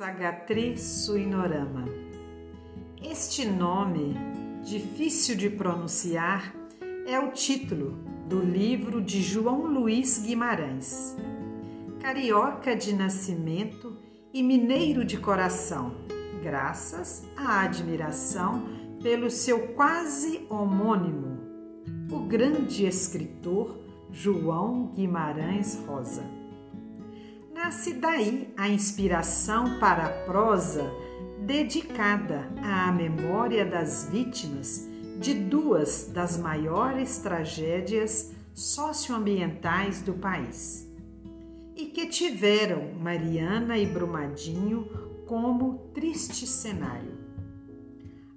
Sagatri Suinorama. Este nome, difícil de pronunciar, é o título do livro de João Luiz Guimarães. Carioca de nascimento e mineiro de coração, graças à admiração pelo seu quase homônimo, o grande escritor João Guimarães Rosa. Nasce daí a inspiração para a prosa dedicada à memória das vítimas de duas das maiores tragédias socioambientais do país e que tiveram Mariana e Brumadinho como triste cenário.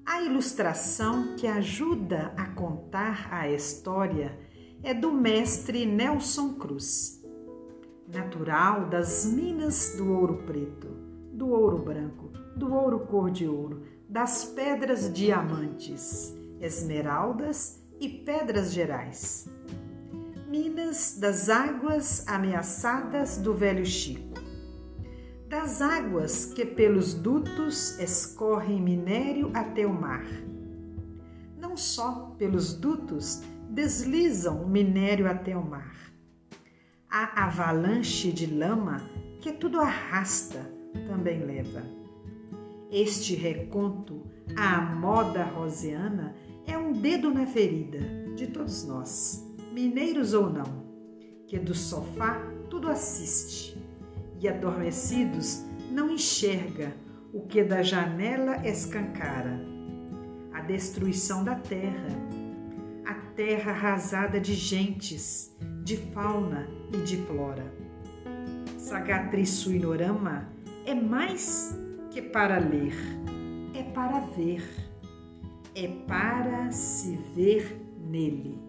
A ilustração que ajuda a contar a história é do mestre Nelson Cruz natural das minas do ouro preto, do ouro branco, do ouro cor de ouro, das pedras diamantes, esmeraldas e pedras gerais. Minas das águas ameaçadas do velho Chico. Das águas que pelos dutos escorrem minério até o mar. Não só pelos dutos deslizam minério até o mar a avalanche de lama que tudo arrasta também leva. Este reconto à moda rosiana é um dedo na ferida de todos nós, mineiros ou não, que do sofá tudo assiste e adormecidos não enxerga o que da janela escancara. A destruição da terra, terra arrasada de gentes, de fauna e de flora. Sagatri Suinorama é mais que para ler, é para ver, é para se ver nele.